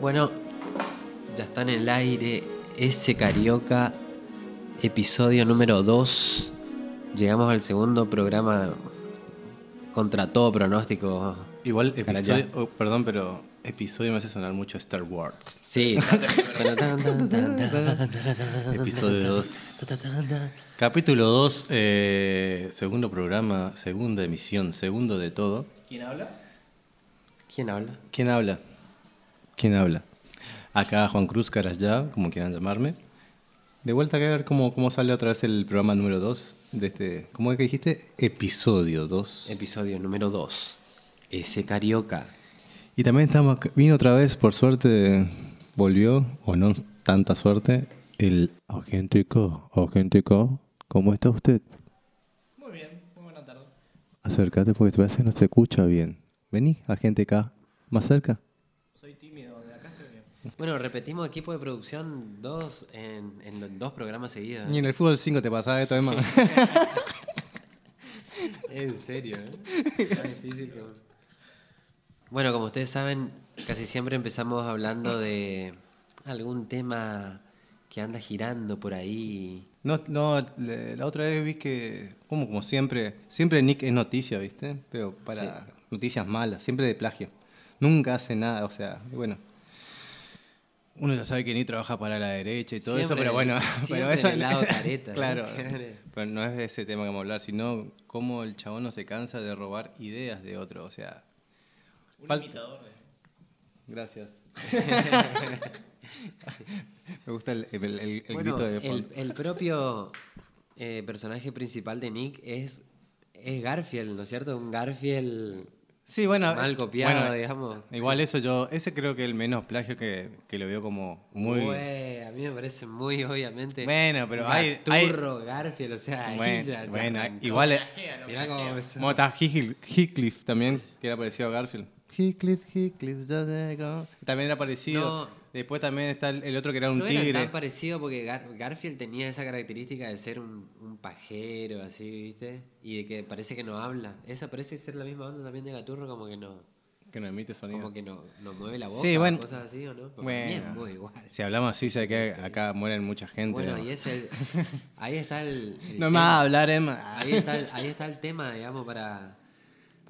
Bueno, está en el aire ese Carioca, episodio número 2. Llegamos al segundo programa contra todo pronóstico. Igual, episodio, oh, perdón, pero episodio me hace sonar mucho Star Wars. Sí. Episodio 2. Capítulo 2, segundo programa, segunda emisión, segundo de todo. ¿Quién habla? ¿Quién habla? ¿Quién habla? ¿Quién habla? Acá Juan Cruz Carayá, como quieran llamarme. De vuelta a ver cómo, cómo sale otra vez el programa número 2 de este. ¿Cómo es que dijiste? Episodio 2. Episodio número 2. Ese Carioca. Y también estamos, vino otra vez, por suerte, volvió, o no tanta suerte, el agente K. Agente K, ¿cómo está usted? Muy bien, muy buena tarde. Acércate porque a veces no se escucha bien. Vení, agente K, más cerca. Soy tímido, de acá estoy bien. Bueno, repetimos equipo de producción dos en, en los dos programas seguidos. Y en el fútbol 5 te pasaba esto, Emma. En serio, ¿eh? Está difícil como- Bueno, como ustedes saben, casi siempre empezamos hablando de algún tema que anda girando por ahí. No, no, la otra vez vi que, como, como siempre, siempre Nick es noticia, ¿viste? Pero para noticias malas, siempre de plagio. Nunca hace nada, o sea, bueno. Uno ya sabe que Nick trabaja para la derecha y todo eso, Siempre- pero bueno, pero eso lado eso- claro. Siempre. Pero no es de ese tema que vamos a hablar, sino cómo el chabón no se cansa de robar ideas de otro, o sea. Un Fal- imitador de... Gracias. Me gusta el, el- el- el Bueno, grito de el, fondo. el propio eh, personaje principal de Nick es, es Garfield, ¿no es cierto? Un Garfield Sí, bueno. mal copiado, bueno, digamos. Igual eso yo, ese creo que es el menos plagio que, que lo veo como muy... Güey, a mí me parece muy obviamente. Bueno, pero hay- hay- Gaturro, Garfield, o sea, ahí Bueno, ya- ya bueno, arrancó. igual. Plagea, lo Mirá cómo Heath- Heathcliff también, que era parecido a Garfield. Heathcliff, Heathcliff, ya llegó. También era parecido. No. Después también está el, otro que era un No era tigre. tan parecido porque Gar- Garfield tenía esa característica de ser un, un pajero, así, ¿viste? Y de que parece que no habla. Esa parece ser la misma onda también de Gaturro, como que no, Que no emite sonido. como que no, no mueve la boca, Sí, bueno. cosas así, ¿o no? Porque Bueno, muy igual. si hablamos así, sé que acá mueren mucha gente. Bueno, ¿no? y es el, ahí está el, el No me vas a hablar, Emma. Ahí está, el, ahí está el tema, digamos, para,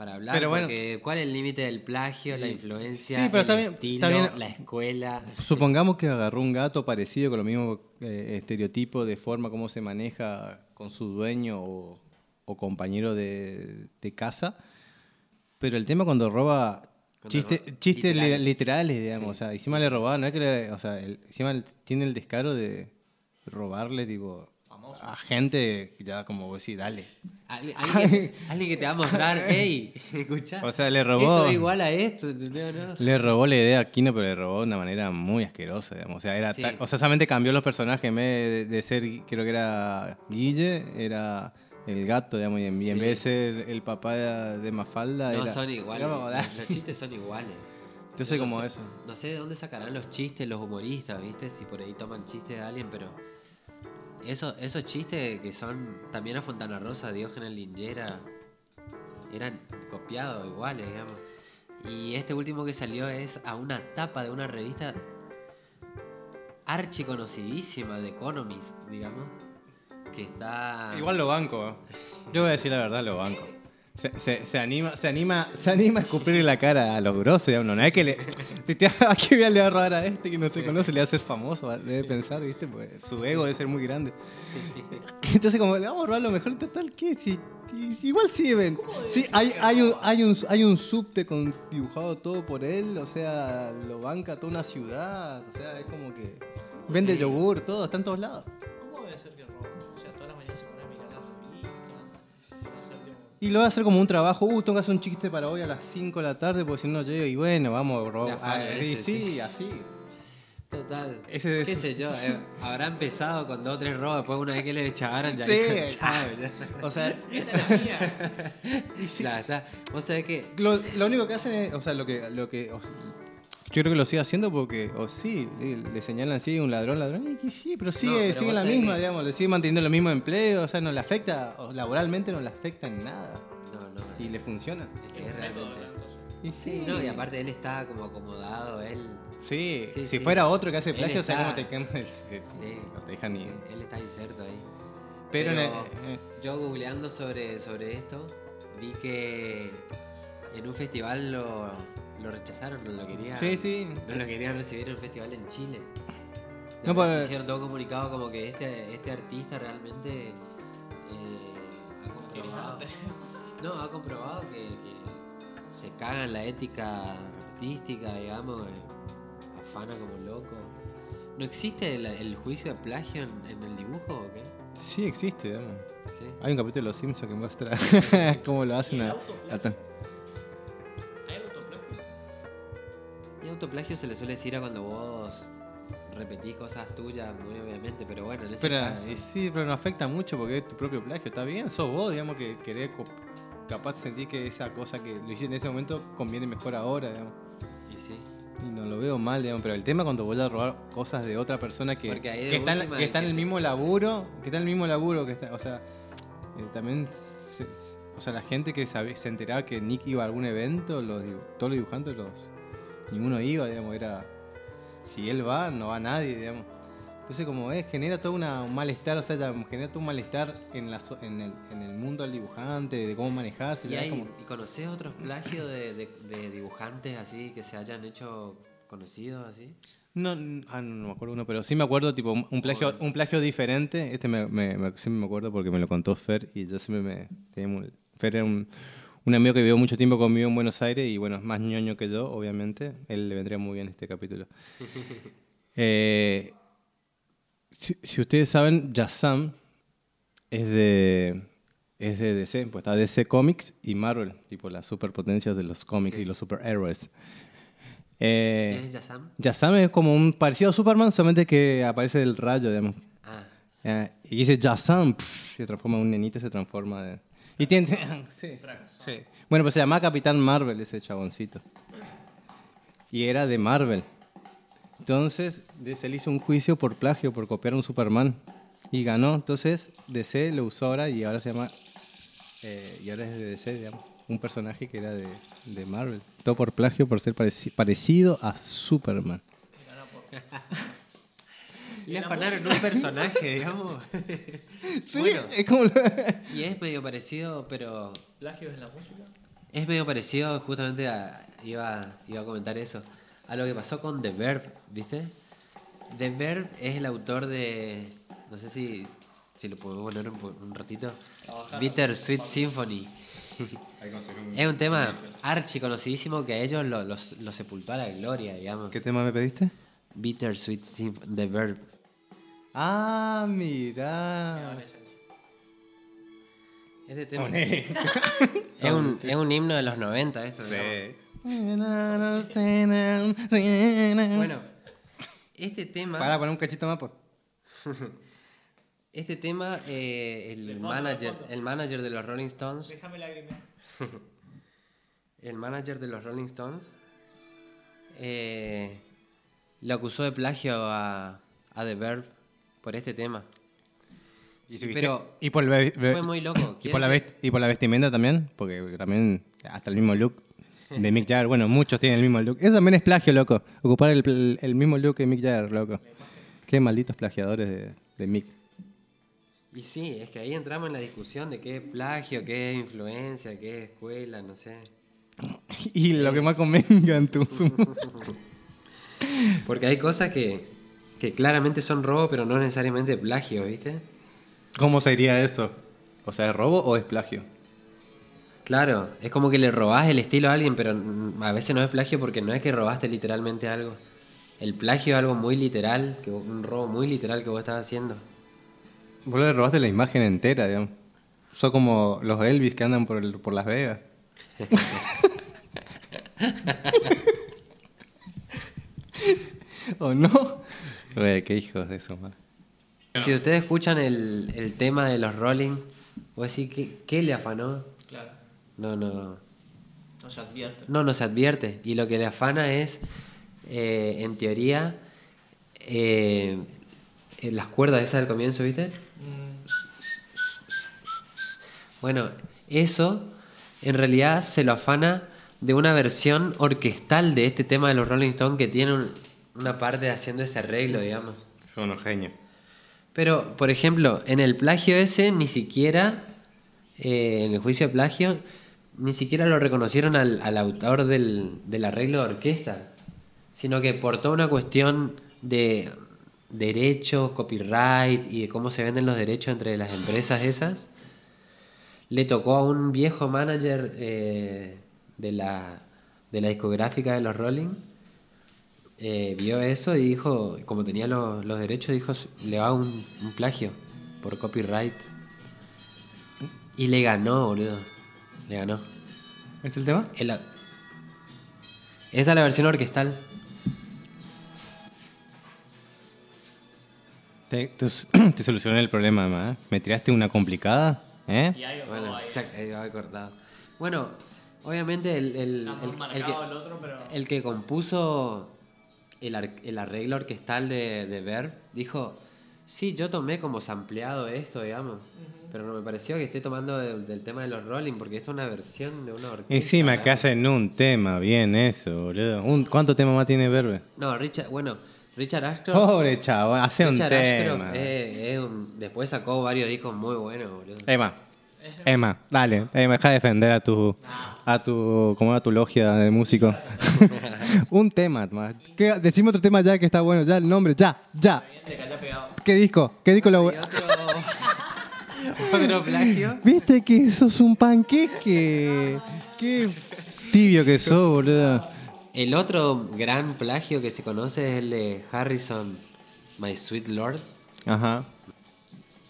para hablar. Pero bueno. porque ¿Cuál es el límite del plagio, la influencia, Sí, pero el está bien- estilo, está bien. la escuela? Supongamos que agarró un gato parecido con los mismos eh, estereotipos de forma como se maneja con su dueño o, o compañero de, de casa, pero el tema cuando roba chiste- chistes li- literales. literales, digamos, Sí. o sea, encima le robaba, no es que le- o sea, el- encima tiene el descaro de robarle, tipo, A gente ya como vos dale. Alguien, alguien- alguien que te va a mostrar, hey, escuchá. O sea, le robó- Esto es igual a esto, ¿entendés? o no? Le robó la idea a Kino, pero le robó de una manera muy asquerosa, digamos. O sea, era Sí. o sea solamente cambió los personajes. En vez de, ser, creo que era Guille, era el gato, digamos. Y en, y en Sí. vez de ser el papá de, Mafalda, No era... son iguales. Como, Los, chistes son iguales. Entonces, Yo no como sé- eso. No sé de dónde sacarán los chistes los humoristas, ¿viste? Si por ahí toman chistes de alguien, pero. Eso, esos chistes que son también a Fontana Rosa, Diógenes Lingera, eran copiados iguales, digamos. Y este último que salió es a una tapa de una revista archiconocidísima de Economist, digamos. Que está. Igual lo banco. ¿eh? Yo voy a decir la verdad, lo banco. Se, se- se anima, se, anima, se anima a escupirle la cara a los grosos, digamos. No es que le... si te- ¿A qué voy a le va a robar a este que no te conoce? Le va a hacer famoso, debe pensar, ¿viste? Porque su ego debe ser muy grande. Entonces, como le vamos a robar lo mejor, total, ¿qué? Si, igual sirven. Sí, hay, hay, un, hay, un, hay un subte con dibujado todo por él, o sea, lo banca toda una ciudad, o sea, es como que vende Sí. yogur, todo, está en todos lados. Y lo va a hacer como un trabajo, uh, tengo que hacer un chiste para hoy a las 5 de la tarde porque si no llego y bueno, vamos a robar. La falla Ah, sí, este, sí, así. Total. Ese- ¿Qué sé yo? eh, habrá empezado con dos o tres robos, después una vez que le echaron ya Sí. "Chao, ya". O sea, Esta es la mía. Ya está. Vos sabés que lo, lo único que hacen es, o sea, lo que, lo que o- yo creo que lo sigue haciendo porque, o sí, le, le señalan así, un ladrón, ladrón, y que sí, pero sigue, pero sigue la misma, que- digamos, le sigue manteniendo el mismo empleo, o sea, no le afecta, o laboralmente no le afecta en nada, No, no. y le funciona. es que Es realmente. Y Sí, no, y aparte él está como acomodado, él. Sí, Sí, si sí. fuera otro que hace plagio, o sea, está- como te quema el- Sí. no te deja ni... sí, él está inserto ahí. Pero, en el- eh, yo googleando sobre, sobre esto, vi que en un festival lo, lo rechazaron, no lo querían. Sí, sí. No lo querían recibir en un festival en Chile. No, pues- Hicieron todo comunicado como que este, este artista realmente eh, ha comprobado. No, ha comprobado que, que se caga en la ética artística, digamos, eh, afana como loco. ¿No existe el, el juicio de plagio en, en el dibujo o qué? sí existe, digamos. Sí. Hay un capítulo de Los Simpsons que muestra cómo lo hacen ¿Y el a, a- autoplagio se le suele decir a cuando vos repetís cosas tuyas, muy obviamente, pero bueno, en ese Pero, caso. sí, pero no afecta mucho porque es tu propio plagio. Está bien, sos vos, digamos, que querés capaz sentir que esa cosa que lo hiciste en ese momento conviene mejor ahora, digamos. Y sí. Y no lo veo mal, digamos, pero el tema cuando voy a robar cosas de otra persona que, que está, en, que está en el mismo laburo, que está en el mismo laburo, que está, o sea, eh, también, se- o sea, la gente que sabe- se enteraba que Nick iba a algún evento, los, todos los dibujantes, los, ninguno iba, digamos, era, si él va, no va nadie, digamos. Entonces como es, genera todo una, un malestar, o sea, ya genera todo un malestar en, la, en, el, en el mundo del dibujante, de cómo manejarse. ¿Y, ya es hay, como- ¿y conocés otros plagios de, de- de dibujantes así que se hayan hecho conocidos así? No, ah, no, no me acuerdo uno, pero sí me acuerdo, tipo, un plagio, un plagio diferente. Este me, me- me- siempre me acuerdo porque me lo contó Fer y yo siempre me... tenía muy- Fer era un, un amigo que vivió mucho tiempo conmigo en Buenos Aires y bueno, es más ñoño que yo, obviamente. Él le vendría muy bien este capítulo. Eh, si, si ustedes saben, Yassam es de, es de DC, pues está DC Comics y Marvel, tipo las superpotencias de los cómics Sí. y los superhéroes. Eh, ¿Quién es Yazam? Yazam es como un parecido a Superman, solamente que aparece el rayo, digamos. Ah, Eh, y dice Yazam, pf, se transforma en un nenito se transforma de... Y tiene... sí. Bueno, pues se llama Capitán Marvel ese chaboncito. Y era de Marvel. Entonces, DC le hizo un juicio por plagio, por copiar a un Superman. Y ganó. Entonces, DC lo usó ahora y ahora se llama... eh, y ahora es de DC, digamos. Un personaje que era de, de Marvel. Todo por plagio, por ser pareci- parecido a Superman. le afanaron un personaje, digamos. Sí, Bueno. es como... lo- Y es medio parecido, pero ¿Plagios en la música? es medio parecido, justamente a- iba, iba a comentar eso, a lo que pasó con The Verb, ¿viste? The Verb es el autor de, no sé si, si lo podemos poner un, ratito, Bitter Sweet Symphony. Es un tema archi conocidísimo que a ellos lo, los- lo sepultó a la gloria, digamos. ¿Qué tema me pediste? Bitter Sweet Symphony, The Verb. Ah, mira. Adolescencia. Este tema es un, es un himno de los 90 esto. digamos. Bueno, este tema... Para poner un cachito más, pues. Este tema, eh, el, De fondo, manager, de fondo. el manager de los Rolling Stones, Déjame lagrimear. el manager de los Rolling Stones, eh, le acusó de plagio a, a The Verb por este tema. Pero y por, el fue muy loco. y, por la ¿Quieren vest- y por la vestimenta también, porque también hasta el mismo look de Mick Jagger. Bueno, muchos tienen el mismo look. Eso también es plagio, loco. Ocupar el, el- el mismo look que Mick Jagger, loco. Qué malditos plagiadores de, de Mick. Y sí, es que ahí entramos en la discusión de qué es plagio, qué es influencia, qué es escuela, no sé. Y lo que más convenga en tu Porque hay cosas que, que claramente son robo, pero no necesariamente plagio, ¿viste? ¿Cómo sería eso? O sea, ¿es robo o es plagio? Claro, es como que le robás el estilo a alguien, pero a veces no es plagio porque no es que robaste literalmente algo. El plagio es algo muy literal, que un robo muy literal que vos estás haciendo. Vos le robaste la imagen entera, digamos. Son como los Elvis que andan por, el- por Las Vegas. ¿O no? Güey, qué hijos de eso, man. Si ustedes escuchan el, el tema de los Rolling, vos decís, ¿qué, ¿qué le afanó? Claro. No, no, No se advierte. no, no se advierte. Y lo que le afana es, eh, en teoría, eh, eh, las cuerdas esas del comienzo, ¿viste? Mm, Bueno, eso en realidad se lo afana de una versión orquestal de este tema de los Rolling Stones que tiene un- una parte haciendo ese arreglo, digamos. Son unos genios. Pero, por ejemplo, en el plagio ese ni siquiera, eh, en el juicio de plagio, ni siquiera lo reconocieron al, al autor del, del arreglo de orquesta, sino que por toda una cuestión de derecho, copyright y de cómo se venden los derechos entre las empresas esas, le tocó a un viejo manager eh, de, la, de la discográfica de los Rolling eh, vio eso y dijo, como tenía los, los derechos, dijo, le va un, un plagio por copyright. Y le ganó, boludo. Le ganó. ¿Es el tema? El- esta es la versión orquestal. Te, te, te solucioné el problema, además. ¿eh? ¿Me tiraste una complicada? ¿Eh? Y hay otro Bueno, ahí. chac, ahí va cortado. Bueno, obviamente el, el, Está muy el- marcado el que, el otro, pero. el que compuso el, ar- el arreglo orquestal de, de Verb dijo, sí, yo tomé como sampleado esto, digamos, pero no me pareció que esté tomando del, del tema de los Rolling, porque esto es una versión de una orquesta. Encima que hacen un tema, bien eso, boludo. Un- ¿Cuánto tema más tiene Verbe? No, Richard, bueno, Richard Ashcroft... Pobre chavo, hace un Richard Ashcroft tema. es un- después sacó varios discos muy buenos, boludo. Emma, Emma, dale, Emma, deja de defender a tu, a tu, como a tu logia de músico. un tema, más. Decime otro tema ya que está bueno, ya el nombre, ya, ya. ¿Qué disco? ¿Qué disco lo otro plagio. Viste que sos un panqueque. Qué tibio que sos, boludo. El otro gran plagio que se conoce es el de Harrison, My Sweet Lord. Ajá.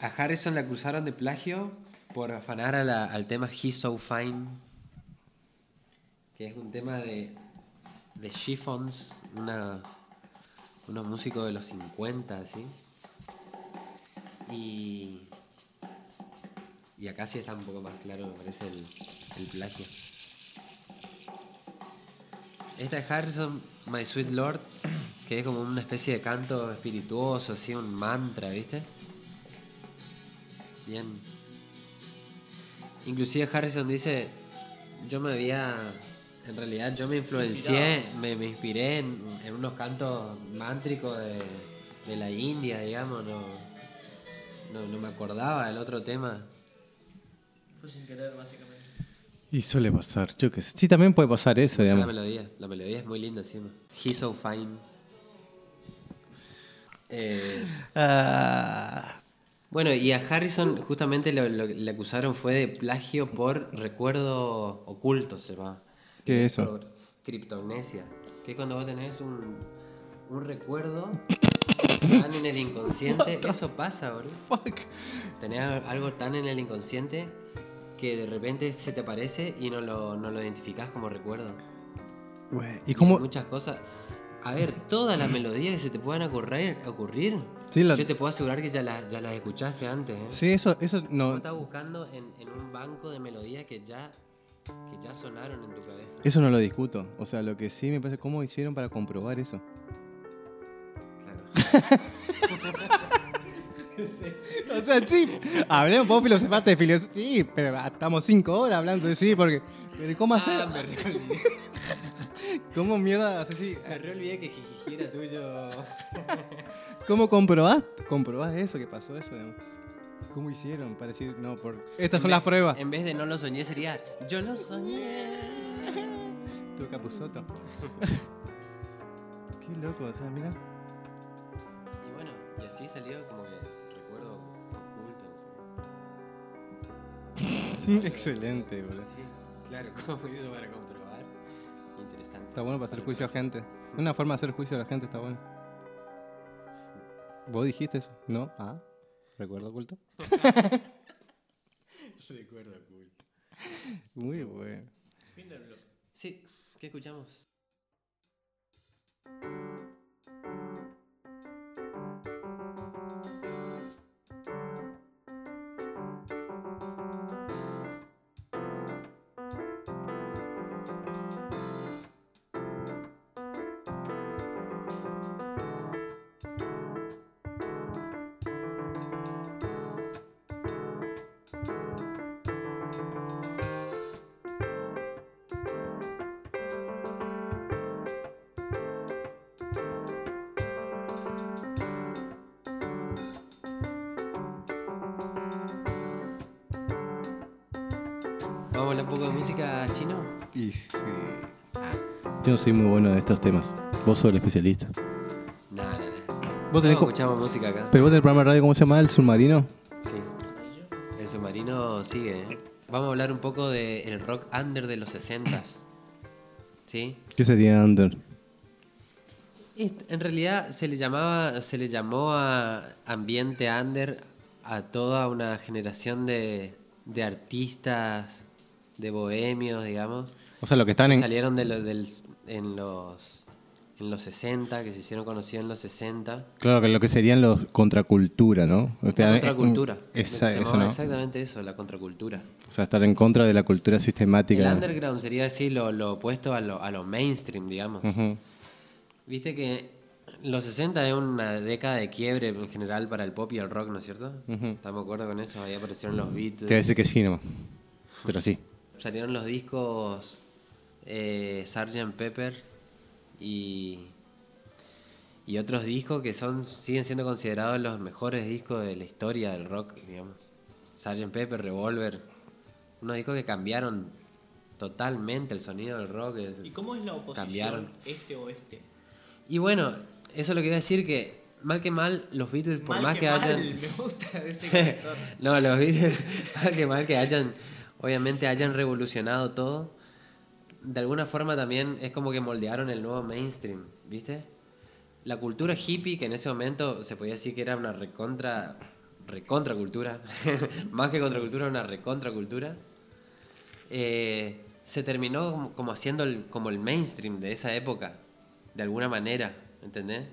A Harrison le acusaron de plagio por afanar al tema He's So Fine, que es un tema de, de Chiffons, una, unos músicos de los 50, ¿sí? Y, y acá sí está un poco más claro, me parece, el, el plagio. Esta es Harrison, My Sweet Lord, que es como una especie de canto espirituoso, así, un mantra, ¿viste? Bien. Inclusive Harrison dice, yo me había, en realidad yo me influencié, me, me inspiré en, en unos cantos mántricos de, de la India, digamos, no, no, no me acordaba del otro tema. Fue sin querer, básicamente. Y suele pasar, yo qué sé. Sí, también puede pasar eso, la digamos. melodía, la melodía es muy linda encima. He's so fine. Eh, Ah, Bueno, y a Harrison justamente lo, lo le acusaron fue de plagio por recuerdo oculto, se llama. ¿Qué es eso? Por criptognesia. Que es cuando vos tenés un, un recuerdo tan en el inconsciente. Eso pasa, boludo. fuck. Tenés algo tan en el inconsciente que de repente se te aparece y no lo, no lo identificás como recuerdo. Güey, Y ¿Y cómo? hay muchas cosas. A ver, todas las melodías que se te puedan ocurrir, ocurrir Sí, la- yo te puedo asegurar que ya las, ya las escuchaste antes. ¿eh? Sí, eso, eso no. estás buscando en, en un banco de melodías que ya, que ya sonaron en tu cabeza. Eso no lo discuto. O sea, lo que sí me parece, ¿cómo hicieron para comprobar eso? Claro. O sea, sí. Hablemos, vos filosofaste de filosofía. Sí, pero estamos cinco horas hablando de sí, porque. Pero ¿cómo hacer? Ah, ¿Cómo mierda así? me re olvidé que Jijiji era tuyo. ¿Cómo comprobás? ¿Comprobás eso? que pasó eso? ¿Cómo hicieron para decir, no, por... Estas En son vez- las pruebas? En vez de no lo soñé sería yo lo soñé. Tu capuzoto. Qué loco, o sea, mira. Y bueno, y así salió como que recuerdo oculto. no sé. Excelente, boludo. Sí, claro, ¿cómo hizo para comprobar? Está bueno para hacer juicio a gente. Una forma de hacer juicio a la gente está bueno. ¿Vos dijiste eso? ¿No? Ah, recuerdo oculto. Recuerdo oculto. Muy bueno. Fin del blog. Sí, ¿qué escuchamos? Vamos a hablar un poco de música chino. Y sí. Yo no soy muy bueno en estos temas. Vos sos el especialista. No, no, no. ¿Vos tenés co- escuchamos música acá. Pero vos tenés el programa de radio, ¿cómo se llama? ¿El submarino? Sí. El submarino sigue. ¿eh? Vamos a hablar un poco del rock under de los 60s. ¿Sí? ¿Qué sería Under? En realidad se le llamaba, se le llamó a ambiente under a toda una generación de, de artistas, de bohemios, digamos, O sea, lo que están que en. salieron de lo- del, en los en los 60, que se hicieron conocidos en los 60. Claro, que lo que serían los contracultura, ¿no? O sea, contracultura. eh, Esa, eso, ¿no? Exactamente eso, la contracultura. O sea, estar en contra de la cultura El sistemática. underground sería así lo, lo opuesto a lo, a lo mainstream, digamos. Viste que los 60 es una década de quiebre en general para el pop y el rock, ¿no es cierto? ¿Estamos de acuerdo con eso? Ahí aparecieron los Beatles. Te voy a decir que sí, nomás. Pero sí. Salieron los discos eh, Sgt. Pepper y, y otros discos que son siguen siendo considerados los mejores discos de la historia del rock, digamos. Sgt. Pepper, Revolver, unos discos que cambiaron totalmente el sonido del rock. ¿Y cómo es la oposición Cambiaron. este-oeste? Y bueno, eso es lo que iba a decir que mal que mal los Beatles por Mal más que, hayan Me gusta ese no, los Beatles, mal que mal que hayan, obviamente hayan revolucionado todo, de alguna forma también es como que moldearon el nuevo mainstream, ¿viste? La cultura hippie, que en ese momento se podía decir que era una recontra, recontra cultura, más que contracultura, una recontra cultura, eh, se terminó como, haciendo el, como el mainstream de esa época, de alguna manera, ¿entendés?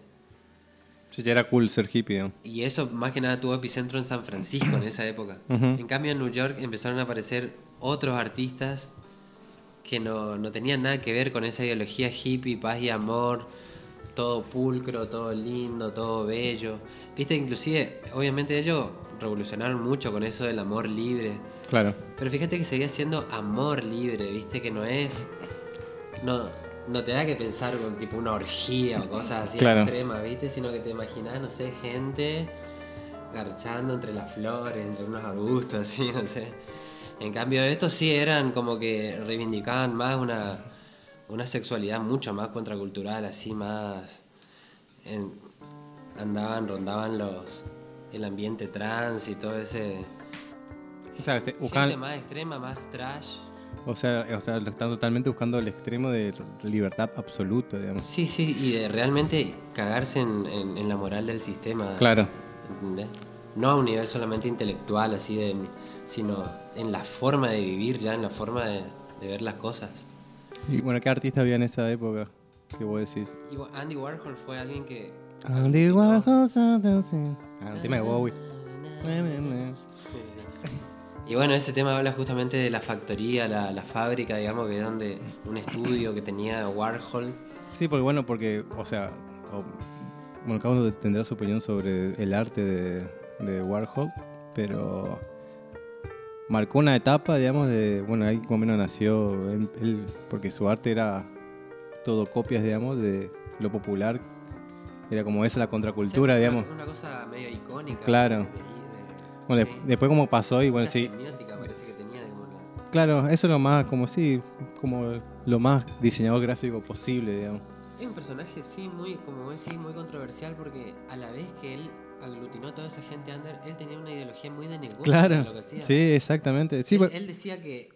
Sí, ya era cool ser hippie, ¿no? Y eso más que nada tuvo epicentro en San Francisco en esa época. En cambio en New York empezaron a aparecer otros artistas que no, no tenían nada que ver con esa ideología hippie, paz y amor, todo pulcro, todo lindo, todo bello. Viste, inclusive, obviamente ellos revolucionaron mucho con eso del amor libre. Claro. Pero fíjate que seguía siendo amor libre, viste, que no es... No, no te da que pensar con tipo una orgía o cosas así Claro. extremas, viste, sino que te imaginas, no sé, gente garchando entre las flores, entre unos arbustos, así, no sé. En cambio, estos sí eran como que reivindicaban más una, una sexualidad mucho más contracultural, así más... en- andaban, rondaban los el ambiente trans y todo ese... O sea, se- Gente buscaban, más extrema, más trash. O sea, o sea, están totalmente buscando el extremo de libertad absoluta, digamos. Sí, sí, y de realmente cagarse en, en- en la moral del sistema. Claro. ¿entendés? No a un nivel solamente intelectual, así de, sino en la forma de vivir ya, en la forma de, de ver las cosas. Y bueno, ¿qué artista había en esa época? ¿Qué vos decís? Andy Warhol fue alguien que... Andy Warhol. Ah, el tema de Bowie. Y bueno, ese tema habla justamente de la factoría, la, la fábrica, digamos, que es donde un estudio que tenía Warhol. Sí, porque bueno, porque, o sea, o- bueno, cada uno tendrá su opinión sobre el arte de, de Warhol, pero marcó una etapa, digamos, de, bueno, ahí más o menos nació él, porque su arte era todo copias, digamos, de lo popular, era como esa la contracultura, Sí, digamos. Una, una cosa medio icónica. Claro. Bueno, sí. de- después como pasó y bueno, Mucha sí, parece que tenía, digamos, la- claro, eso es lo más, como sí, como lo más diseñador gráfico posible, digamos. Es un personaje, sí, muy, como decís, muy controversial porque a la vez que él aglutinó a toda esa gente under, él tenía una ideología muy de negocio Claro, en lo que hacía. sí, exactamente. Sí, él, pues- él decía que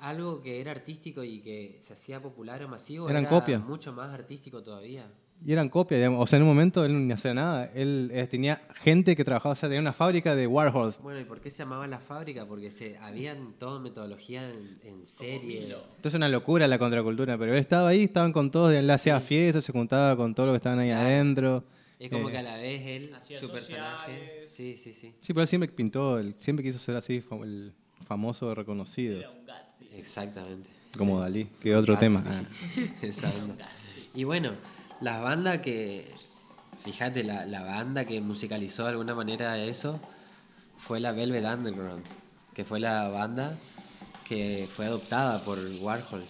algo que era artístico y que se hacía popular o masivo Eran era copias. mucho más artístico todavía. Y eran copias, digamos. O sea, en un momento él no hacía nada. Él eh, tenía gente que trabajaba, o sea, tenía una fábrica de Warhols. Bueno, ¿y por qué se llamaba la fábrica? Porque se habían toda metodología en, en serie. Entonces una locura la contracultura, pero él estaba ahí, estaban con todos, él hacía fiestas, se juntaba con todo lo que estaban ahí Claro. adentro. Es como Eh, que a la vez él, Hacía su personaje. Sí, sí, sí. Sí, pero él siempre pintó, él siempre quiso ser así, fam- el famoso reconocido, Era un Gatsby. Exactamente. como Dalí, que otro tema. Gatsby. Ah. Esa onda. Y bueno, las bandas que. Fíjate, la, la banda que musicalizó de alguna manera eso fue la Velvet Underground, que fue la banda que fue adoptada por Warhol.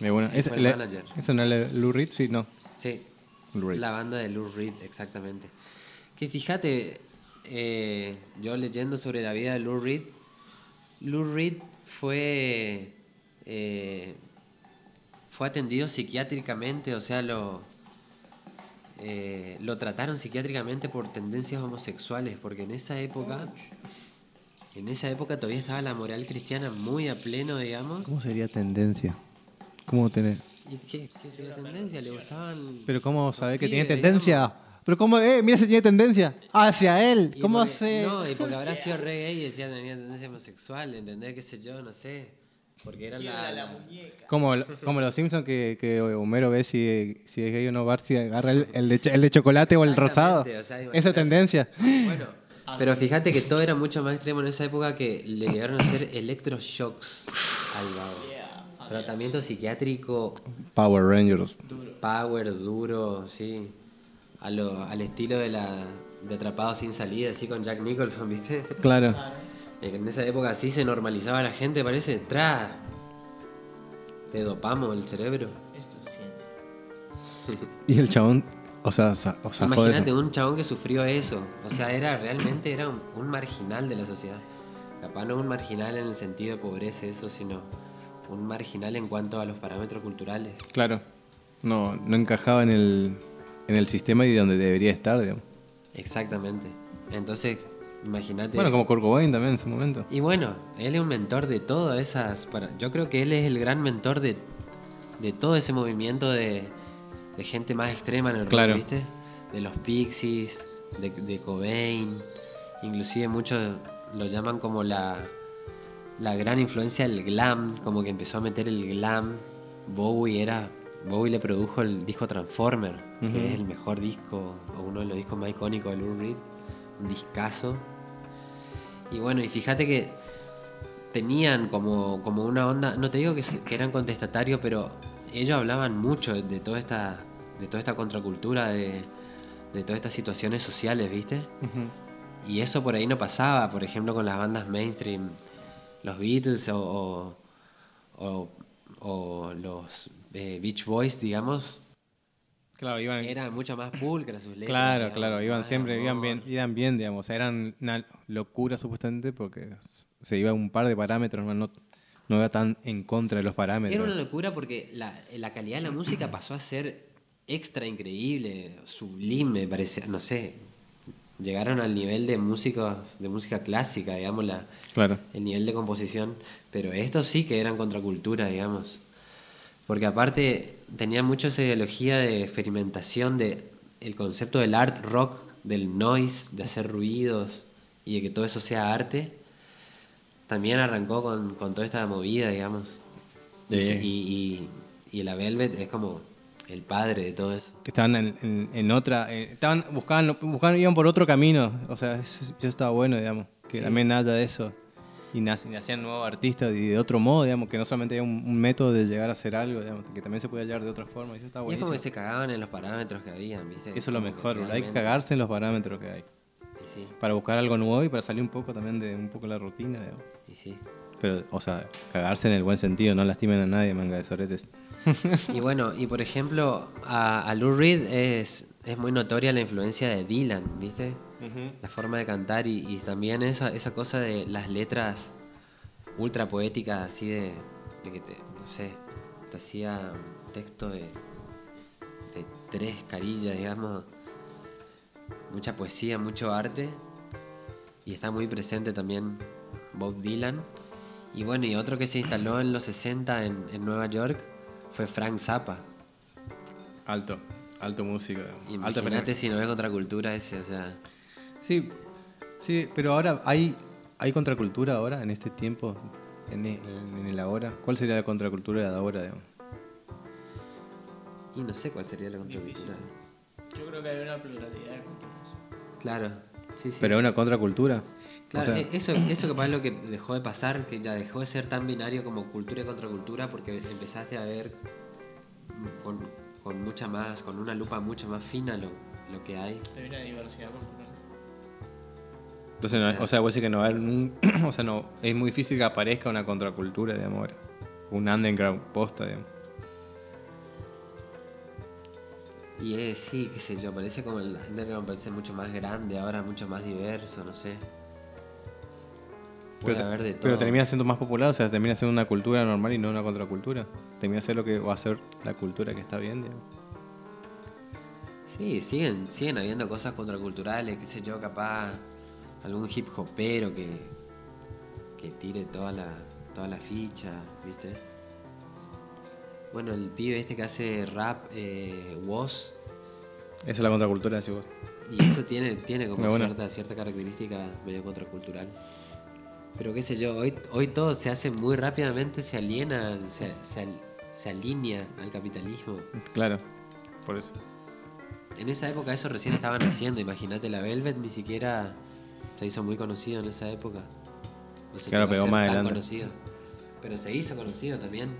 Bueno. Él ¿Es, el le- manager. ¿Eso no es Lou Reed? Sí, no. Sí, Lou Reed. la banda de Lou Reed, exactamente. Que fíjate, eh, yo leyendo sobre la vida de Lou Reed, Lou Reed fue eh, fue atendido psiquiátricamente, o sea, lo, eh, lo trataron psiquiátricamente por tendencias homosexuales, porque en esa época, en esa época todavía estaba la moral cristiana muy a pleno, digamos. ¿Cómo sería tendencia? ¿Cómo tener? ¿Y qué, qué sería tendencia? ¿Le gustaban? Pero ¿cómo sabe que pibes, tiene tendencia? Pero ¿cómo? Eh, mira si tiene tendencia. Hacia él. ¿Cómo hace? No, y porque habrá sido re gay y decía que tenía tendencia homosexual, ¿entendés? ¿Qué sé yo? No sé. Porque era la, la la- muñeca. Como, como los Simpsons que, que Homero ve si, si es gay o no, Bart si agarra el, el de, el de chocolate o el rosado. Exactamente, o sea, Esa imagínate. tendencia. Bueno, pero fíjate que todo era mucho más extremo en esa época que le llegaron a hacer electroshocks al vago. Tratamiento psiquiátrico, Power Rangers. power, duro, sí. A lo- al estilo de la de Atrapado sin salida, así con Jack Nicholson, ¿viste? Claro. En esa época así se normalizaba la gente, parece. ¡Tra! Te dopamos el cerebro. Esto es ciencia. Y el chabón, o sea, o sea. Imagínate un chabón que sufrió eso. O sea, era realmente era un, un marginal de la sociedad. Capaz no un marginal en el sentido de pobreza, eso, sino un marginal en cuanto a los parámetros culturales. Claro. No, no encajaba en el, en el sistema y donde debería estar, digamos. Exactamente. Entonces, imagínate. Bueno, como Kurt Cobain también en su momento. Y bueno, él es un mentor de todas esas. Para, yo creo que él es el gran mentor de, de todo ese movimiento de, de gente más extrema en el rock, Claro. ¿viste? De los Pixies, de, de Cobain. Inclusive muchos lo llaman como la, la gran influencia del glam, como que empezó a meter el glam. Bowie era. Bowie le produjo el disco Transformer, que es el mejor disco, o uno de los discos más icónicos de Lou Reed. Un discazo. Y bueno, y fíjate que tenían como, como una onda, no te digo que, eran contestatarios, pero ellos hablaban mucho de toda esta, de toda esta contracultura, de, de todas estas situaciones sociales, ¿viste? Y eso por ahí no pasaba, por ejemplo, con las bandas mainstream, los Beatles o, o, o- o los eh, Beach Boys, digamos, Claro, iban. eran mucho más pulcras sus letras. Claro, digamos, claro, iban siempre, iban bien, iban bien, digamos. O sea, eran una locura supuestamente porque se iba un par de parámetros, no, no, iba tan en contra de los parámetros. Era una locura porque la, la calidad de la música pasó a ser extra increíble, sublime, parece, no sé. Llegaron al nivel de músicos, de música clásica, digamos, la, Claro. el nivel de composición. Pero estos sí que eran contracultura, digamos. Porque aparte tenían mucho esa ideología de experimentación de el concepto del art rock, del noise, de hacer ruidos y de que todo eso sea arte. También arrancó con, con toda esta movida, digamos. Y, y, y- y la Velvet es como el padre de todo eso. Que estaban en, en- en otra. eh, estaban buscaban, buscaban, iban por otro camino. O sea, eso, eso estaba bueno, digamos. Que Sí. también nada de eso. Y nac- nacían nuevos artistas y de otro modo, digamos, que no solamente había un, un método de llegar a hacer algo, digamos, que también se podía hallar de otra forma. Y eso está Y es buenísimo. como que se cagaban en los parámetros que habían, ¿viste? Eso es lo mejor, hay que cagarse en los parámetros que hay. Y sí, Para buscar algo nuevo y para salir un poco también de un poco la rutina, digamos. y sí. Pero, o sea, cagarse en el buen sentido, no lastimen a nadie, manga de soretes. Y bueno, y por ejemplo, a, a Lou Reed es, es muy notoria la influencia de Dylan, ¿viste? La forma de cantar y, y también esa, esa cosa de las letras ultra poéticas, así de, de que te, no sé, te hacía un texto de, de tres carillas, digamos. Mucha poesía, mucho arte. Y está muy presente también Bob Dylan. Y bueno, y otro que se instaló en los 60 en, en Nueva York fue Frank Zappa. Alto, alto músico. Imagínate si no es contracultura ese, o sea. Sí, sí, pero ahora hay, hay contracultura ahora, en este tiempo, en el, en el ahora. ¿Cuál sería la contracultura de ahora, digamos? Y no sé cuál sería la contracultura. Yo creo que hay una pluralidad de culturas. Claro, sí, sí. Pero una contracultura. Claro, o sea, e- eso, eso capaz es lo que dejó de pasar, que ya dejó de ser tan binario como cultura y contracultura, porque empezaste a ver con, con mucha más, con una lupa mucho más fina lo, lo que hay. Hay una diversidad cultural. Entonces, no- o sea, vos decís que no va a haber un- o sea, no, es muy difícil que aparezca una contracultura, digamos, ahora. Un underground posta, digamos. Y es, sí, qué sé yo, parece como el underground parece mucho más grande ahora, mucho más diverso, no sé. Puede Pero, haber de todo. pero termina siendo más popular, o sea, termina siendo una cultura normal y no una contracultura. Termina siendo lo que va a ser la cultura que está bien, digamos. Sí, siguen, siguen habiendo cosas contraculturales, qué sé yo, capaz algún hip hopero que, que tire toda la, toda la ficha, ¿viste? Bueno, el pibe este que hace rap, eh, Woz, Esa es la contracultura, decís vos. y eso tiene, tiene como bueno. cierta, cierta característica medio contracultural. Pero qué sé yo, hoy, hoy todo se hace muy rápidamente, se aliena, se, se, se alinea al capitalismo. Claro, por eso. En esa época eso recién estaban haciendo, imagínate, la Velvet ni siquiera se hizo muy conocido en esa época. No se Claro, pegó más tan adelante. conocido. Pero se hizo conocido también.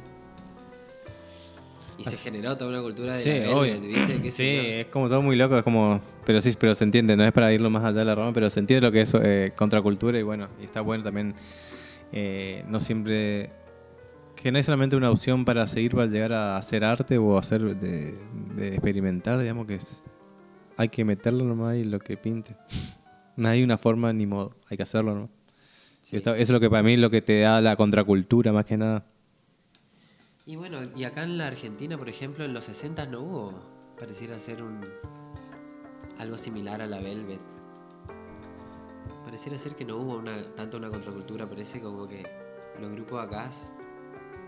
Y se generó toda una cultura de Sí, la obvio. ¿viste? ¿Qué Sí, es como todo muy loco, es como... Pero sí, pero se entiende, no es para irlo más allá de la rama, pero se entiende lo que es eh, contracultura y bueno, y está bueno también, eh, no siempre... Que no es solamente una opción para seguir para llegar a hacer arte o hacer de, de experimentar, digamos que es... Hay que meterlo nomás y lo que pinte. No hay una forma ni modo, hay que hacerlo. Sí. Esto- eso es lo que para mí es lo que te da la contracultura más que nada. Y bueno, y acá en la Argentina, por ejemplo, en los 60 no hubo, pareciera ser un algo similar a la Velvet. Pareciera ser que no hubo una, tanto una contracultura, parece como que los grupos acá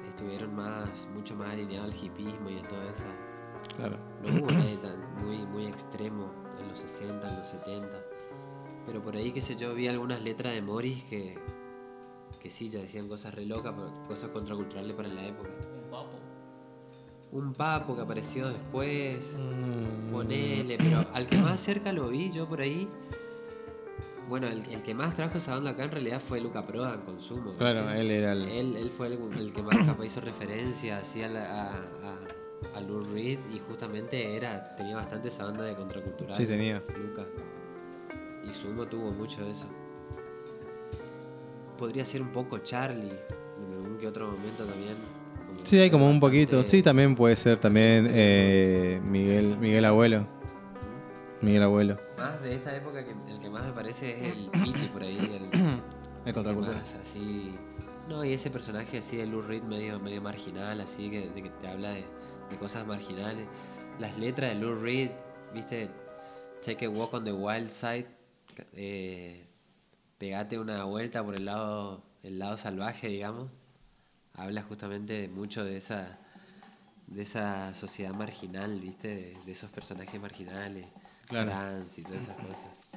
estuvieron más, mucho más alineados al hipismo y a toda esa. Claro. No hubo nadie tan muy, muy extremo en los 60, en los 70. Pero por ahí, qué sé yo, vi algunas letras de Morris que, que sí, ya decían cosas re locas, pero cosas contraculturales para la época. Un papo. Un papo que apareció después, Mm. ponele, pero al que más cerca lo vi yo por ahí. Bueno, el, el que más trajo esa banda acá en realidad fue Luca Proda en consumo. Claro, él era el... Él, él fue el, el que más capaz hizo referencia así a, la- a, a, a Lou Reed y justamente era tenía bastante esa banda de contracultural. Sí, tenía. Luca. Y Sumo tuvo mucho de eso. Podría ser un poco Charlie en algún que otro momento también. Sí, hay como un poquito. Sí, también puede ser también eh, Miguel, Miguel Abuelo. Miguel Abuelo. Más de esta época que el que más me parece es el Piti por ahí. El, El contracultura. así. No, y ese personaje así de Lou Reed medio, medio marginal, así que, de que te habla de, de cosas marginales. Las letras de Lou Reed, viste, Take a walk on the wild side, eh, pegate una vuelta por el lado, el lado salvaje, digamos. Habla justamente mucho de esa, de esa sociedad marginal, viste, de, de esos personajes marginales, Claro. trans y todas esas cosas.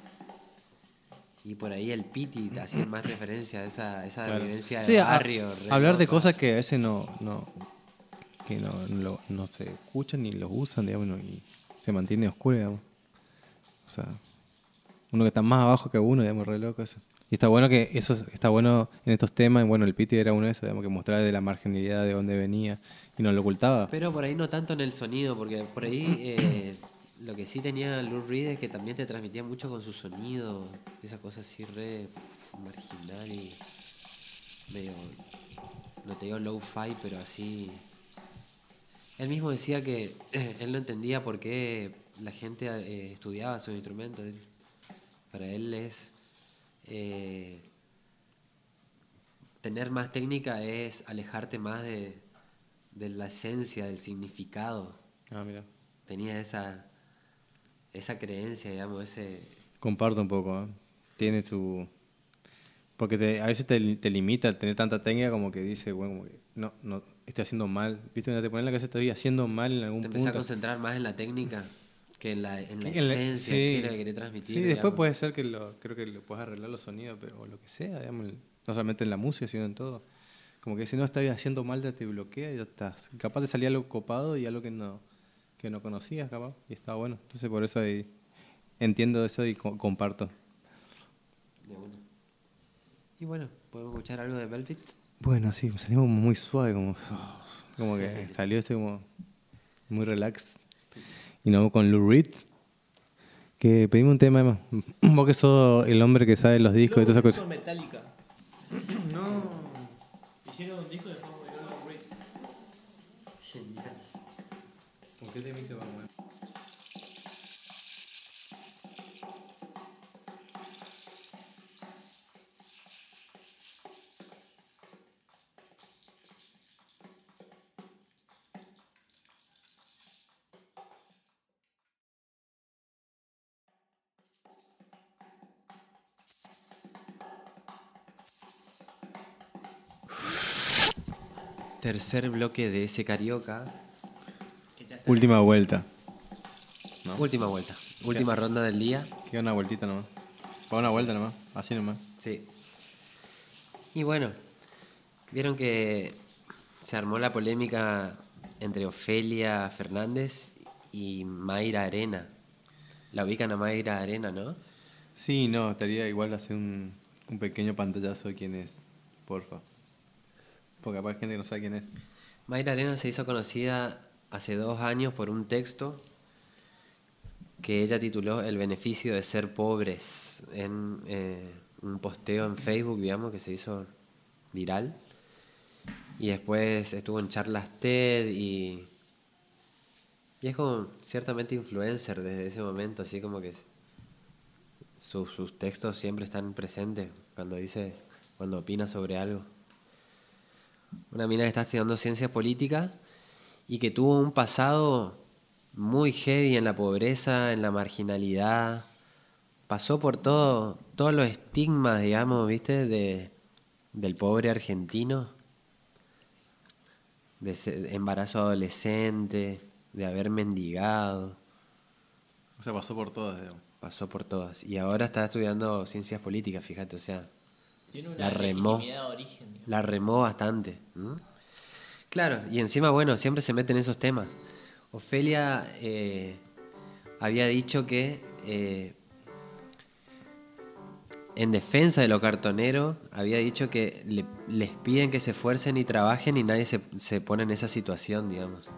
Y por ahí el Piti hacía más referencia a esa, esa Claro. vivencia de Sí, barrio. hablar de cosas que a veces no, no, que no, no, no se escuchan ni los usan, digamos, y se mantiene oscuro, digamos. O sea, uno que está más abajo que uno, digamos, re loco eso. Y está bueno que eso es- está bueno en estos temas, bueno, el Piti era uno de esos, digamos, que mostraba de la marginalidad de dónde venía y no lo ocultaba. Pero por ahí no tanto en el sonido, porque por ahí eh, lo que sí tenía Lou Reed es que también te transmitía mucho con su sonido, esa cosa así re marginal y medio, no te digo low-fi, pero así... Él mismo decía que él no entendía por qué la gente eh, estudiaba sus instrumentos. Él- para él es... eh, tener más técnica es alejarte más de, de la esencia, del significado. Ah, mira. Tenía esa, esa creencia, digamos, ese... Comparto un poco, ¿eh? Tiene su... Porque te- a veces te, te limita el tener tanta técnica como que dice, bueno, como que no, no, estoy haciendo mal. ¿Viste? Te pones en la cabeza estoy haciendo mal en algún Te empecé a punto. concentrar más en la técnica que en la, en la Sí, en la- esencia sí. que era que quería transmitir. Sí, después digamos. puede ser que lo, creo que lo puedes arreglar los sonidos, pero o lo que sea, digamos, no solamente en la música, sino en todo. Como que si no estás haciendo mal, ya te bloquea y ya estás. Capaz de salir algo copado y algo que no, que no conocías, capaz, y está bueno. Entonces por eso ahí entiendo eso y co- comparto. De una. Y bueno, podemos escuchar algo de Velvet. Bueno, sí, salimos muy suave, como, como que salió este como muy relax. Y vamos con Lou Reed, que pedimos un tema, Emma. Vos que sos el hombre que sabe los discos y todas esas cosas. Metallica. No. Hicieron un disco de Lou Reed. Genial. ¿Con qué temita vamos tercer bloque de ese carioca. Última vuelta. ¿No? Última vuelta. Última ronda del día. Queda una vueltita nomás. Va una vuelta nomás. Así nomás. Sí. Y bueno, vieron que se armó la polémica entre Ofelia Fernández y Mayra Arena. La ubican a Mayra Arena, ¿no? Sí, no, estaría igual hacer un, un pequeño pantallazo de quién es, porfa. Porque capaz gente no sabe quién es. Mayra Arena se hizo conocida hace dos años por un texto que ella tituló El beneficio de ser pobres en eh, un posteo en Facebook, digamos, que se hizo viral. Y después estuvo en charlas TED y, y es como ciertamente influencer desde ese momento, así como que sus, sus textos siempre están presentes cuando dice, cuando opina sobre algo. Una mina que está estudiando ciencias políticas y que tuvo un pasado muy heavy en la pobreza, en la marginalidad. Pasó por todo, todos los estigmas, digamos, ¿viste? De, del pobre argentino. De embarazo adolescente, de haber mendigado. O sea, pasó por todas, digamos. Pasó por todas. Y ahora está estudiando ciencias políticas, fíjate, o sea, Tiene una La remó. de origen. la remó bastante. Claro, y encima, bueno, siempre se meten esos temas. Ofelia eh, había dicho que eh, en defensa de los cartoneros, había dicho que le- les piden que se esfuercen y trabajen y nadie se, se pone en esa situación, digamos.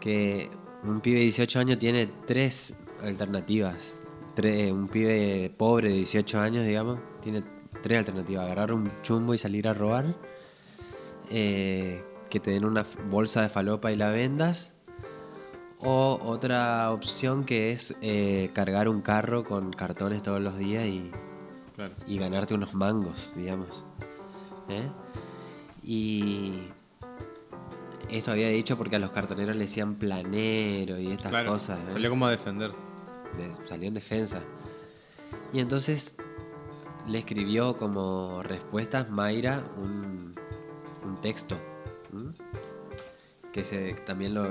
Que un pibe de 18 años tiene tres alternativas. Tre- un pibe pobre de 18 años, digamos, tiene tres alternativas. Agarrar un chumbo y salir a robar. eh, que te den una bolsa de falopa y la vendas. O otra opción que es eh, cargar un carro con cartones todos los días y, Claro. y ganarte unos mangos, digamos. ¿Eh? Y esto había dicho porque a los cartoneros le decían planero y estas Claro. cosas. Salió como a defender. de- salió en defensa. Y entonces le escribió como respuestas Mayra un, un texto que se, también lo,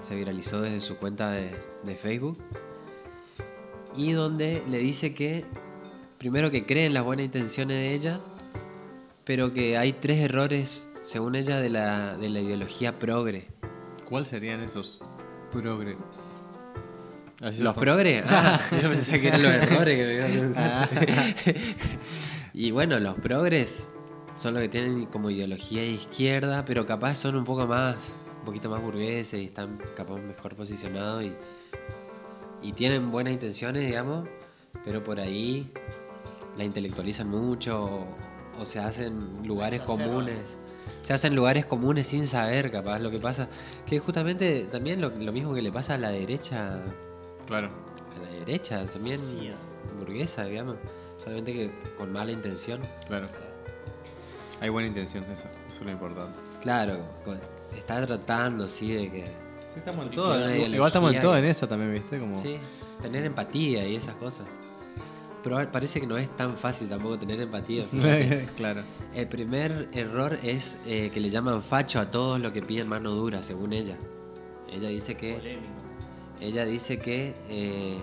se viralizó desde su cuenta de, de Facebook y donde le dice que primero que cree en las buenas intenciones de ella pero que hay tres errores según ella de la, de la ideología progre ¿Cuáles serían esos progre? Así ¿Los progres? Ah, yo pensé que eran los errores que me iban a Y bueno, los progres son los que tienen como ideología de izquierda, pero capaz son un poco más, un poquito más burgueses y están capaz mejor posicionados y, y tienen buenas intenciones, digamos, pero por ahí la intelectualizan mucho o, o se hacen lugares comunes. Se hacen lugares comunes sin saber, capaz, lo que pasa. Que justamente también lo, lo mismo que le pasa a la derecha Claro. a la derecha también Sí, burguesa, digamos. Solamente que con mala intención. Claro. Hay buena intención, eso. Eso es lo importante. Claro, está tratando, sí, de que. Sí, estamos en todo. todo. Igual Igual estamos en todo en eso también, ¿viste? Como... Sí, tener empatía y esas cosas. Pero parece que no es tan fácil tampoco tener empatía. claro. El primer error es eh, que le llaman facho a todos los que piden mano dura, según ella. Ella dice que Polémico. Ella dice que eh,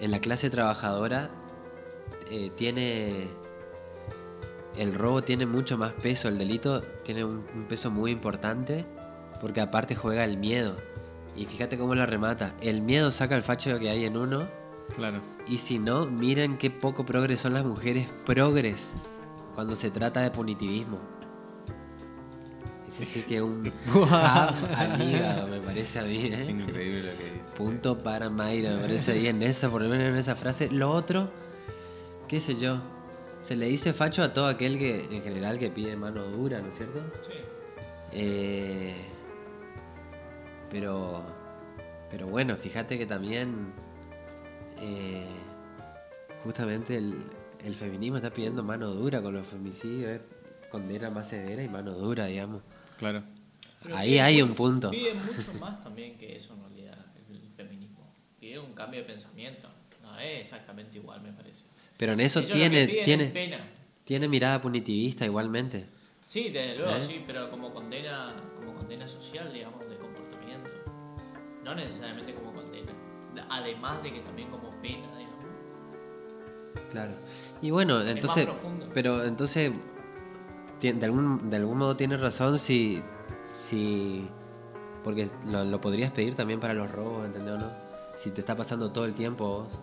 en la clase trabajadora eh, tiene. El robo tiene mucho más peso, el delito tiene un, un peso muy importante porque aparte juega el miedo. Y fíjate cómo la remata. El miedo saca el facho que hay en uno Claro. y si no, miren qué poco progres son las mujeres progres cuando se trata de punitivismo. Ese sí que un al hígado, me parece a mí. ¿eh? Increíble lo que dice. Punto para Mayra, me parece bien esa, por lo menos en esa frase. Lo otro, qué sé yo, se le dice facho a todo aquel que, en general, que pide mano dura, ¿no es cierto? Sí. Eh, pero, pero bueno, fíjate que también, eh, justamente el, el feminismo está pidiendo mano dura con los femicidios, eh, condena más severa y mano dura, digamos. Claro. Pero Ahí pide hay un punto. Pide mucho más también que eso en realidad, el feminismo. Pide un cambio de pensamiento. No es exactamente igual, me parece. Pero en eso Ellos tiene, tiene, es pena. tiene mirada punitivista igualmente. Sí, desde luego, ¿Eh? sí, pero como condena, como condena social, digamos, de comportamiento. No necesariamente como condena. Además de que también como pena, digamos. Claro. Y bueno, más entonces. profundo. Pero entonces. De algún, de algún modo tienes razón si. si porque lo, lo podrías pedir también para los robos, ¿entendés o no? Si te está pasando todo el tiempo vos.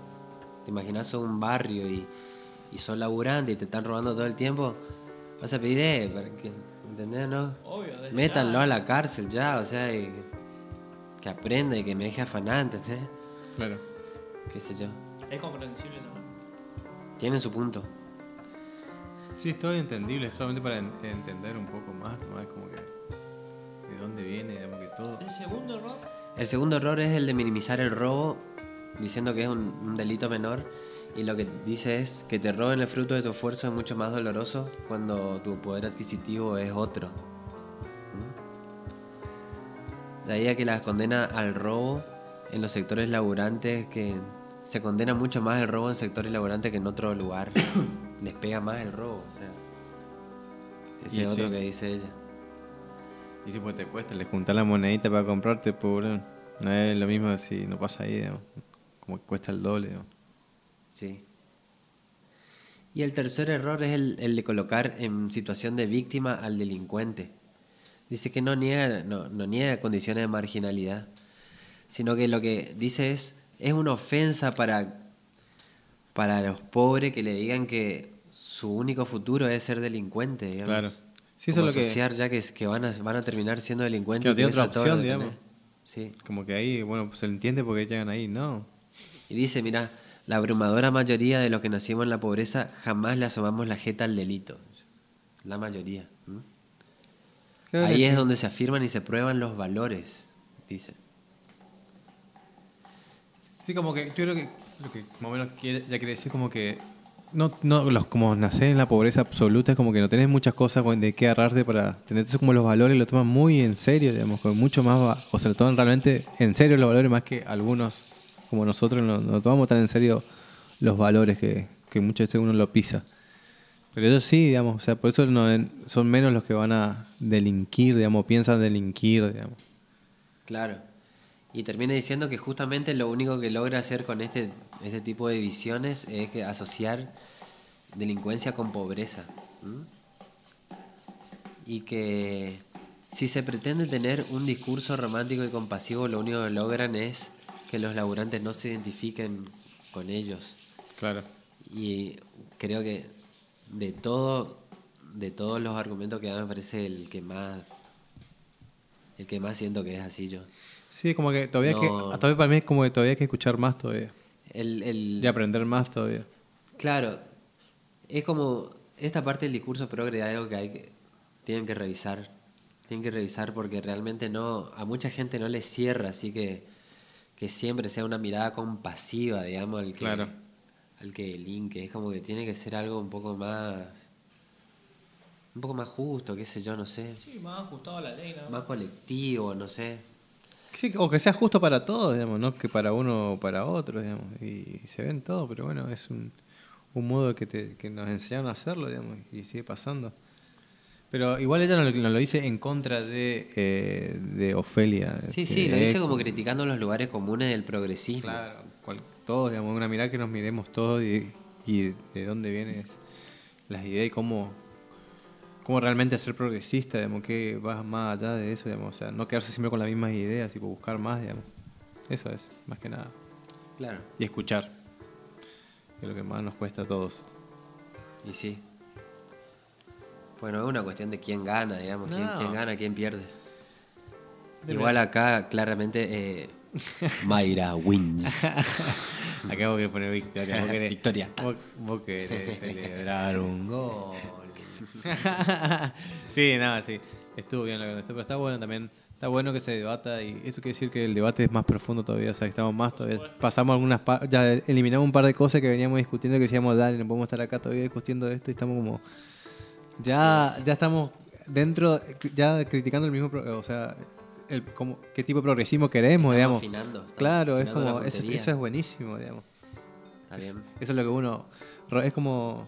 Te imaginas un barrio y, y sos laburante y te están robando todo el tiempo. Vas a pedir, eh, para que, ¿entendés o no? Obvio, Métanlo ya. a la cárcel ya, o sea, y que aprenda y que me deje afanar, ¿entendés? Claro. Qué sé yo. Es comprensible también. Tiene su punto. Sí, es todo entendible, es solamente para en- entender un poco más, ¿no? Es como que de dónde viene, digamos que todo. El segundo error, El segundo error es el de minimizar el robo, diciendo que es un, un delito menor. Y lo que dice es que te roben el fruto de tu esfuerzo es mucho más doloroso cuando tu poder adquisitivo es otro. ¿Mm? De ahí a que las condena al robo en los sectores laburantes, que se condena mucho más el robo en sectores laburantes que en otro lugar. Les pega más el robo. O sea, ese Y es otro sí. que dice ella. Y si pues te cuesta, le juntar la monedita para comprarte, pobre. No es lo mismo si no pasa ahí, digamos. Como que cuesta el doble, digamos. Sí. Y el tercer error es el, el de colocar en situación de víctima al delincuente. Dice que no niega, no, no niega condiciones de marginalidad, sino que lo que dice es, es una ofensa para, para los pobres que le digan que su único futuro es ser delincuente. digamos. Claro. Sí, eso Como es lo que- asociar ya que, es- que van, a, van a terminar siendo delincuentes. Que no tiene otra lo opción, digamos. Sí. Como que ahí, bueno, pues se entiende porque llegan ahí, ¿no? Y dice, mira, la abrumadora mayoría de los que nacimos en la pobreza jamás le asomamos la jeta al delito. La mayoría. Ahí es donde se afirman y se prueban los valores, dice. Sí, como que yo creo que lo que más o menos quiere, ya quiere decir como que no, no los como nacer en la pobreza absoluta es como que no tenés muchas cosas de qué agarrarte para tener como los valores lo toman muy en serio, digamos, con mucho más, o sea, lo toman realmente en serio los valores más que algunos como nosotros no, no tomamos tan en serio los valores que, que muchas veces uno lo pisa. Pero ellos sí, digamos, o sea, por eso no, son menos los que van a delinquir, digamos, piensan delinquir, digamos. Claro. Y termina diciendo que justamente lo único que logra hacer con este, este tipo de visiones es que asociar delincuencia con pobreza. Y que si se pretende tener un discurso romántico y compasivo, lo único que logran es que los laburantes no se identifiquen con ellos. Claro. Y creo que de todo, de todos los argumentos que dan me parece el que más, el que más siento que es así yo. Sí, como que todavía, No. que, todavía para mí es como que todavía hay que escuchar más todavía. El, el- Y aprender más todavía. claro, es como esta parte del discurso progre es algo que hay que tienen que revisar, tienen que revisar porque realmente no a mucha gente no le cierra, así que que siempre sea una mirada compasiva, digamos, al que Claro. al que delinque, es como que tiene que ser algo un poco más un poco más justo, qué sé yo, no sé, sí, más ajustado a la ley, más más. colectivo, no sé. Sí, o que sea justo para todos, digamos, no que para uno o para otro, digamos. Y se ven todo, pero bueno, es un, un modo que, te, que nos enseñaron a hacerlo, digamos, y sigue pasando. Pero igual ella no lo, no lo dice en contra de, eh, de Ofelia. Sí, sí, lo dice como criticando los lugares comunes del progresismo. Claro, cual- todos, digamos, una mirada que nos miremos todos y, y de dónde vienen las ideas y cómo, cómo realmente ser progresista, digamos, que va más allá de eso, digamos, o sea, no quedarse siempre con las mismas ideas, tipo buscar más, digamos. Eso es, más que nada. Claro. Y escuchar, que es lo que más nos cuesta a todos. Y sí. Bueno, es una cuestión de quién gana, digamos. Quién, No. quién gana, quién pierde. De Igual acá, claramente, eh, Mayra wins. Acá vos querés poner victoria. Vos querés, Victoria. Vos, vos querés celebrar un gol. sí, nada, sí. Estuvo bien lo que pero está bueno también. Está bueno que se debata y eso quiere decir que el debate es más profundo todavía, o sea, que estamos más todavía. Pasamos algunas ya eliminamos un par de cosas que veníamos discutiendo que decíamos, dale, no podemos estar acá todavía discutiendo esto y estamos como ya ya estamos dentro ya criticando el mismo, o sea, el como qué tipo de progresismo queremos, Estamos digamos. afinando, claro, es afinando la como eso, eso es buenísimo, digamos. Está bien. Eso es lo que uno. Es como.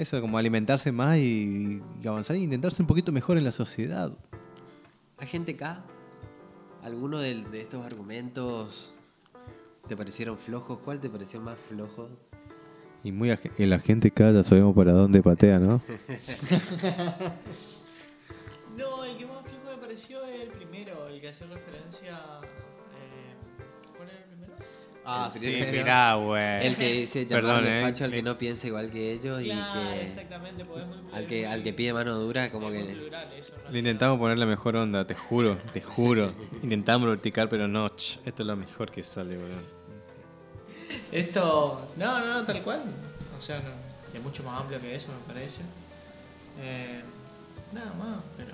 Eso, como alimentarse más y, y avanzar e intentarse un poquito mejor en la sociedad. Agente K, ¿alguno de, de estos argumentos te parecieron flojos? ¿Cuál te pareció más flojo? Y muy el agente K ya sabemos para dónde patea, ¿no? No, el que más flojo me pareció es el primero, el que hace referencia. Ah, Sí, primero. mirá, güey. El que dice Perdón, llamarle eh. facho al que no piensa igual que ellos Claro, y que exactamente, muy. al que muy- al que pide mano dura como que plural eso, en Le intentamos poner la mejor onda, te juro, te juro. Intentamos vertical, pero no, ch, esto es lo mejor que sale, weón. Esto, no, no, no, tal cual. O sea, no, es mucho más amplio que eso, me parece. Eh, nada más, pero.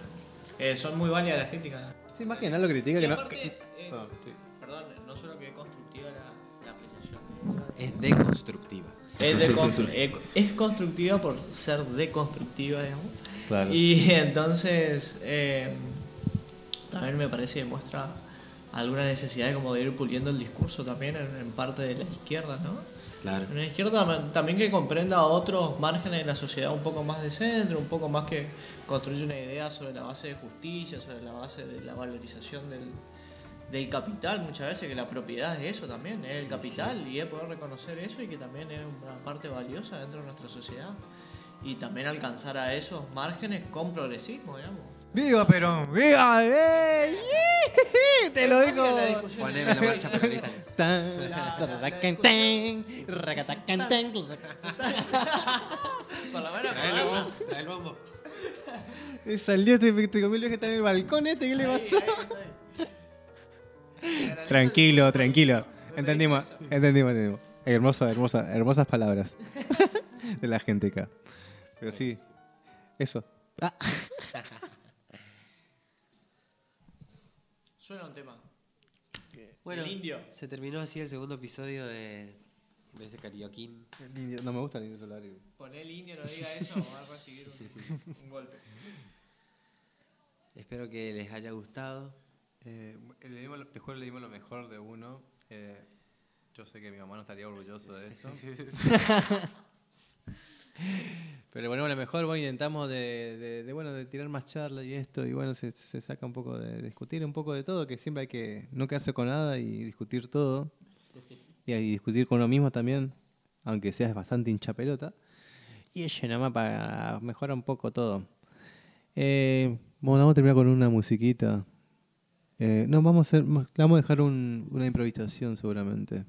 eh, son muy válidas las críticas. Sí, más que nada lo critica Y que no. que- eh, Perdón, sí. perdón, no solo que es es deconstructiva. Es, deconstru- eh, es constructiva por ser deconstructiva, digamos. Claro. Y entonces eh, también me parece que muestra alguna necesidad de como de ir puliendo el discurso también en, en parte de la izquierda, ¿no? Claro. Una izquierda tam- también que comprenda otros márgenes de la sociedad un poco más de centro, un poco más que construye una idea sobre la base de justicia, sobre la base de la valorización del, del capital muchas veces, que la propiedad es eso también, es el capital y es poder reconocer eso y que también es una parte valiosa dentro de nuestra sociedad. Y también alcanzar a esos márgenes con progresismo, digamos. ¡Viva Perón! ¡Viva! ¡Eh! Te lo digo. La discusión Poneme la marcha peronista. Tan, La- tararacan, la tan, racatacan, tan. Por lo menos el bombo. Salió este te comió el que está en el balcón este, ¿qué le pasó? Tranquilo, tranquilo. Entendimos, entendimos, entendimos. Hermosa, hermosa, hermosas palabras de la gente acá. Pero sí, eso. Ah, Suena un tema. Bueno, El indio. se terminó así el segundo episodio de, de ese carioquín. el indio- no me gusta el indio solar. Poné el indio, no diga eso, va a recibir un, un golpe. Espero que les haya gustado. Eh, le dimos te le dimos lo mejor de uno. Eh, yo sé que mi mamá no estaría orgulloso de esto. Pero bueno, lo mejor, bueno, intentamos de, bueno, de tirar más charla y esto, y bueno, se, saca un poco de, discutir un poco de todo, que siempre hay que no quedarse con nada y discutir todo. Y, y discutir con uno mismo también, aunque seas bastante hincha pelota. Y eso nada más para mejorar un poco todo. Eh, bueno, vamos a terminar con una musiquita. Eh, no, vamos a, hacer, vamos a dejar un- una improvisación seguramente.